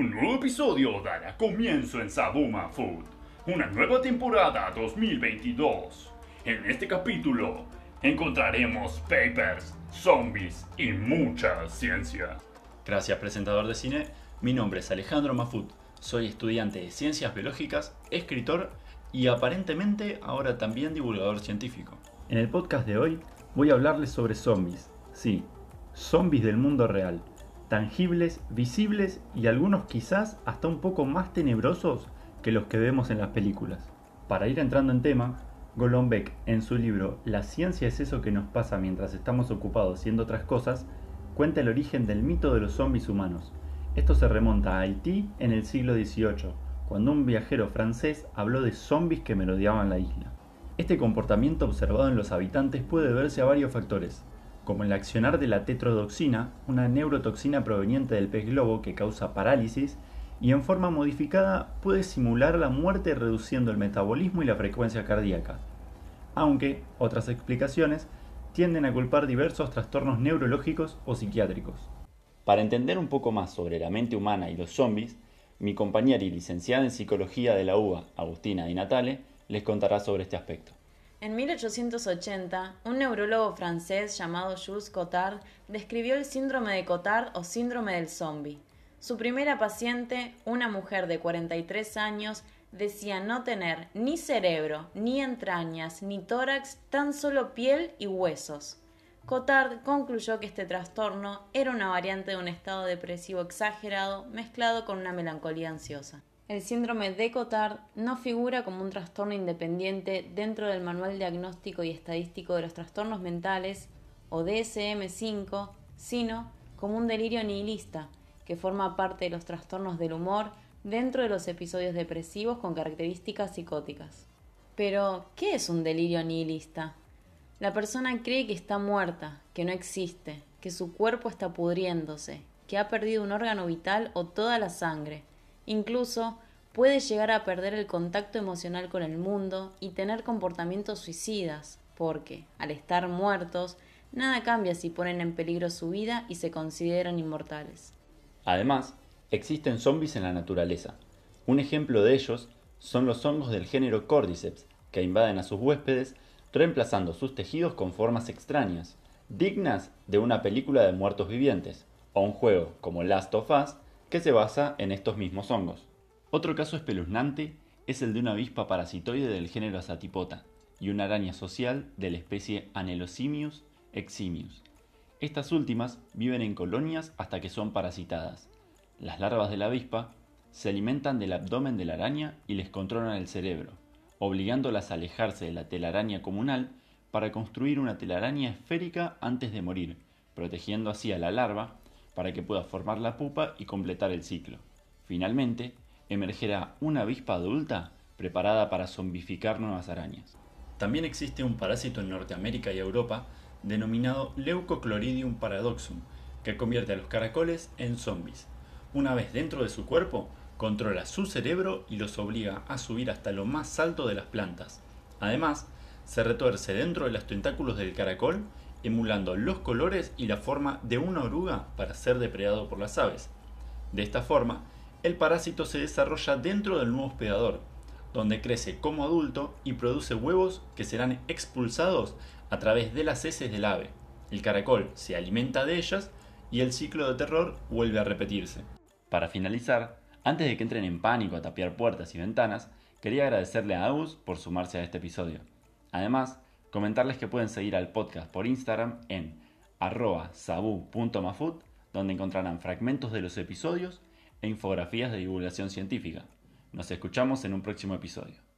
Un nuevo episodio dará comienzo en Sabuma Food, una nueva temporada 2022. En este capítulo encontraremos papers, zombies y mucha ciencia. Gracias, presentador de cine. Mi nombre es Alejandro Mafut. Soy estudiante de ciencias biológicas, escritor y aparentemente ahora también divulgador científico. En el podcast de hoy voy a hablarles sobre zombies. Sí, zombies del mundo real tangibles, visibles y algunos quizás hasta un poco más tenebrosos que los que vemos en las películas. Para ir entrando en tema, Golombek en su libro La ciencia es eso que nos pasa mientras estamos ocupados haciendo otras cosas, cuenta el origen del mito de los zombies humanos. Esto se remonta a Haití en el siglo XVIII, cuando un viajero francés habló de zombies que merodeaban la isla. Este comportamiento observado en los habitantes puede verse a varios factores, como el accionar de la tetrodoxina, una neurotoxina proveniente del pez globo que causa parálisis y en forma modificada puede simular la muerte reduciendo el metabolismo y la frecuencia cardíaca. Aunque otras explicaciones tienden a culpar diversos trastornos neurológicos o psiquiátricos. Para entender un poco más sobre la mente humana y los zombies, mi compañera y licenciada en psicología de la UBA, Agustina Di Natale, les contará sobre este aspecto. En 1880, un neurólogo francés llamado Jules Cotard describió el síndrome de Cotard o síndrome del zombie. Su primera paciente, una mujer de 43 años, decía no tener ni cerebro, ni entrañas, ni tórax, tan solo piel y huesos. Cotard concluyó que este trastorno era una variante de un estado depresivo exagerado mezclado con una melancolía ansiosa. El síndrome de Cotard no figura como un trastorno independiente dentro del Manual Diagnóstico y Estadístico de los Trastornos Mentales, o DSM-5, sino como un delirio nihilista, que forma parte de los trastornos del humor dentro de los episodios depresivos con características psicóticas. Pero, ¿qué es un delirio nihilista? La persona cree que está muerta, que no existe, que su cuerpo está pudriéndose, que ha perdido un órgano vital o toda la sangre, Incluso puede llegar a perder el contacto emocional con el mundo y tener comportamientos suicidas, porque, al estar muertos, nada cambia si ponen en peligro su vida y se consideran inmortales. Además, existen zombies en la naturaleza. Un ejemplo de ellos son los hongos del género Cordyceps, que invaden a sus huéspedes reemplazando sus tejidos con formas extrañas, dignas de una película de muertos vivientes, o un juego como Last of Us, que se basa en estos mismos hongos. Otro caso espeluznante es el de una avispa parasitoide del género Asatipota y una araña social de la especie Anelosimius eximius. Estas últimas viven en colonias hasta que son parasitadas. Las larvas de la avispa se alimentan del abdomen de la araña y les controlan el cerebro, obligándolas a alejarse de la telaraña comunal para construir una telaraña esférica antes de morir, protegiendo así a la larva para que pueda formar la pupa y completar el ciclo. Finalmente, emergerá una avispa adulta preparada para zombificar nuevas arañas. También existe un parásito en Norteamérica y Europa denominado Leucocloridium paradoxum, que convierte a los caracoles en zombies. Una vez dentro de su cuerpo, controla su cerebro y los obliga a subir hasta lo más alto de las plantas. Además, se retuerce dentro de los tentáculos del caracol emulando los colores y la forma de una oruga para ser depredado por las aves. De esta forma, el parásito se desarrolla dentro del nuevo hospedador, donde crece como adulto y produce huevos que serán expulsados a través de las heces del ave. El caracol se alimenta de ellas y el ciclo de terror vuelve a repetirse. Para finalizar, antes de que entren en pánico a tapiar puertas y ventanas, quería agradecerle a Agus por sumarse a este episodio. Además, Comentarles que pueden seguir al podcast por Instagram en arroba sabu.mafut, donde encontrarán fragmentos de los episodios e infografías de divulgación científica. Nos escuchamos en un próximo episodio.